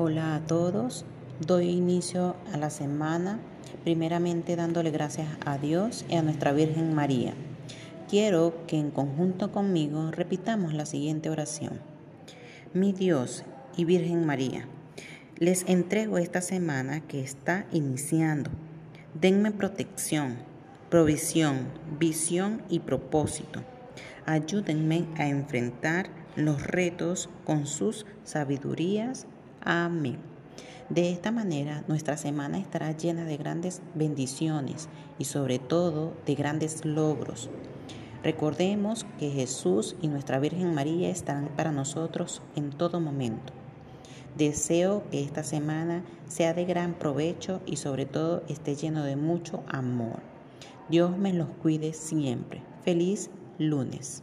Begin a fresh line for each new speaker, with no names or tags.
Hola a todos. Doy inicio a la semana primeramente dándole gracias a Dios y a nuestra Virgen María. Quiero que en conjunto conmigo repitamos la siguiente oración. Mi Dios y Virgen María, les entrego esta semana que está iniciando. Denme protección, provisión, visión y propósito. Ayúdenme a enfrentar los retos con sus sabidurías Amén. De esta manera nuestra semana estará llena de grandes bendiciones y sobre todo de grandes logros. Recordemos que Jesús y nuestra Virgen María están para nosotros en todo momento. Deseo que esta semana sea de gran provecho y sobre todo esté lleno de mucho amor. Dios me los cuide siempre. Feliz lunes.